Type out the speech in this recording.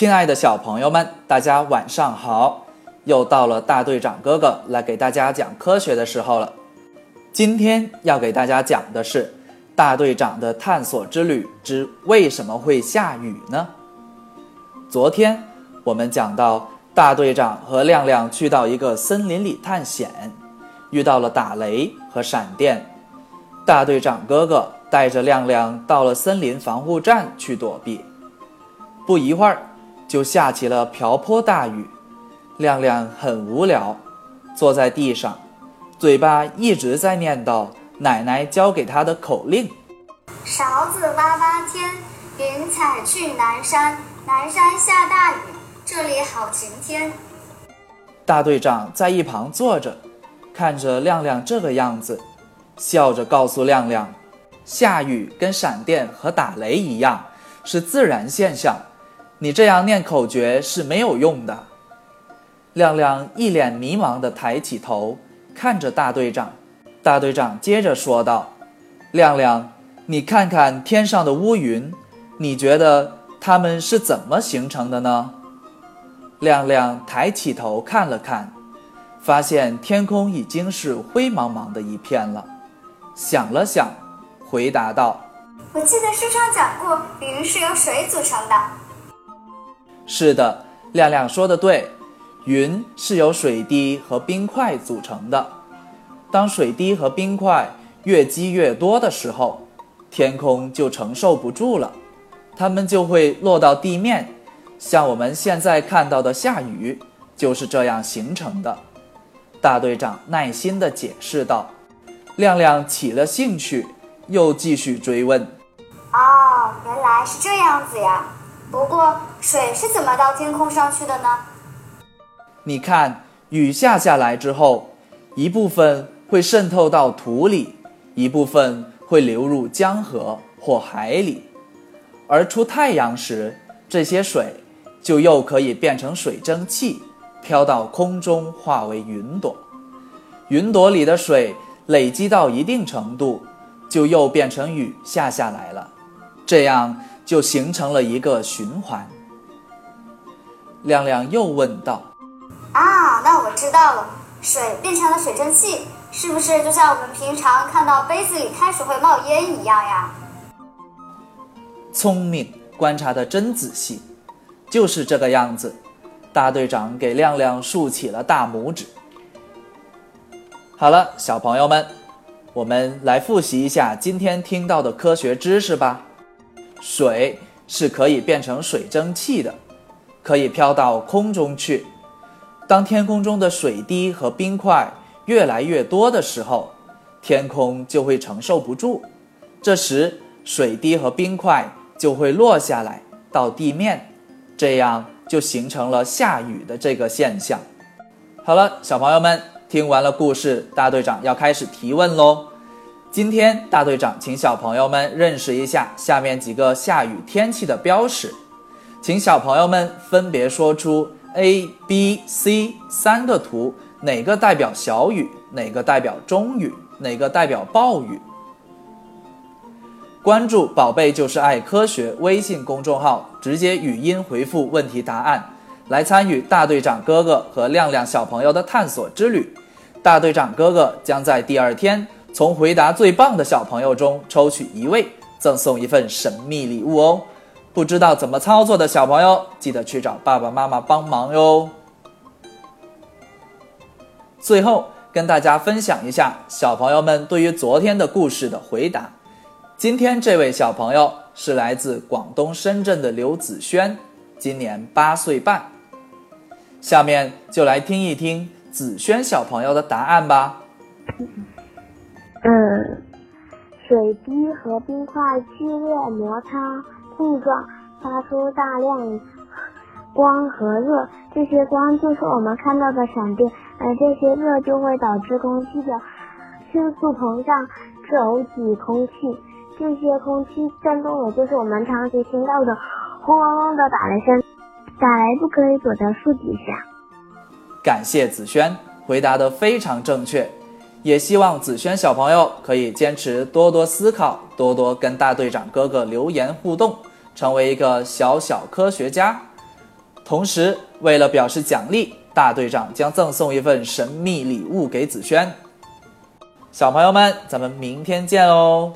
亲爱的小朋友们，大家晚上好！又到了大队长哥哥来给大家讲科学的时候了。今天要给大家讲的是大队长的探索之旅之为什么会下雨呢？昨天我们讲到，大队长和亮亮去到一个森林里探险，遇到了打雷和闪电。大队长哥哥带着亮亮到了森林防护站去躲避。不一会儿。就下起了瓢泼大雨，亮亮很无聊，坐在地上，嘴巴一直在念叨奶奶教给他的口令：勺子挖挖天，云彩去南山，南山下大雨，这里好晴天。大队长在一旁坐着，看着亮亮这个样子，笑着告诉亮亮：下雨跟闪电和打雷一样，是自然现象。你这样念口诀是没有用的。亮亮一脸迷茫地抬起头，看着大队长。大队长接着说道：“亮亮，你看看天上的乌云，你觉得它们是怎么形成的呢？”亮亮抬起头看了看，发现天空已经是灰茫茫的一片了。想了想，回答道：“我记得书上讲过，云是由水组成的。”是的，亮亮说的对，云是由水滴和冰块组成的。当水滴和冰块越积越多的时候，天空就承受不住了，它们就会落到地面。像我们现在看到的下雨，就是这样形成的。大队长耐心地解释道。亮亮起了兴趣，又继续追问：“哦，原来是这样子呀。”不过，水是怎么到天空上去的呢？你看，雨下下来之后，一部分会渗透到土里，一部分会流入江河或海里。而出太阳时，这些水就又可以变成水蒸气，飘到空中化为云朵。云朵里的水累积到一定程度，就又变成雨下下来了。这样。就形成了一个循环。亮亮又问道：“啊，那我知道了，水变成了水蒸气，是不是就像我们平常看到杯子里开始会冒烟一样呀？”聪明，观察的真仔细，就是这个样子。大队长给亮亮竖起了大拇指。好了，小朋友们，我们来复习一下今天听到的科学知识吧。水是可以变成水蒸气的，可以飘到空中去。当天空中的水滴和冰块越来越多的时候，天空就会承受不住，这时水滴和冰块就会落下来到地面，这样就形成了下雨的这个现象。好了，小朋友们，听完了故事，大队长要开始提问喽。今天大队长请小朋友们认识一下下面几个下雨天气的标识，请小朋友们分别说出 A、B、C 三个图，哪个代表小雨，哪个代表中雨，哪个代表暴雨。关注“宝贝就是爱科学”微信公众号，直接语音回复问题答案，来参与大队长哥哥和亮亮小朋友的探索之旅。大队长哥哥将在第二天。从回答最棒的小朋友中抽取一位，赠送一份神秘礼物哦！不知道怎么操作的小朋友，记得去找爸爸妈妈帮忙哟。最后跟大家分享一下小朋友们对于昨天的故事的回答。今天这位小朋友是来自广东深圳的刘子轩，今年八岁半。下面就来听一听子轩小朋友的答案吧。嗯，水滴和冰块剧烈摩擦碰撞，发出大量光和热。这些光就是我们看到的闪电。而这些热就会导致空气的迅速膨胀，走挤空气。这些空气震动，也就是我们长期听到的轰隆隆的打雷声。打雷不可以躲在树底下。感谢子轩，回答的非常正确。也希望子轩小朋友可以坚持多多思考，多多跟大队长哥哥留言互动，成为一个小小科学家。同时，为了表示奖励，大队长将赠送一份神秘礼物给子轩。小朋友们，咱们明天见哦！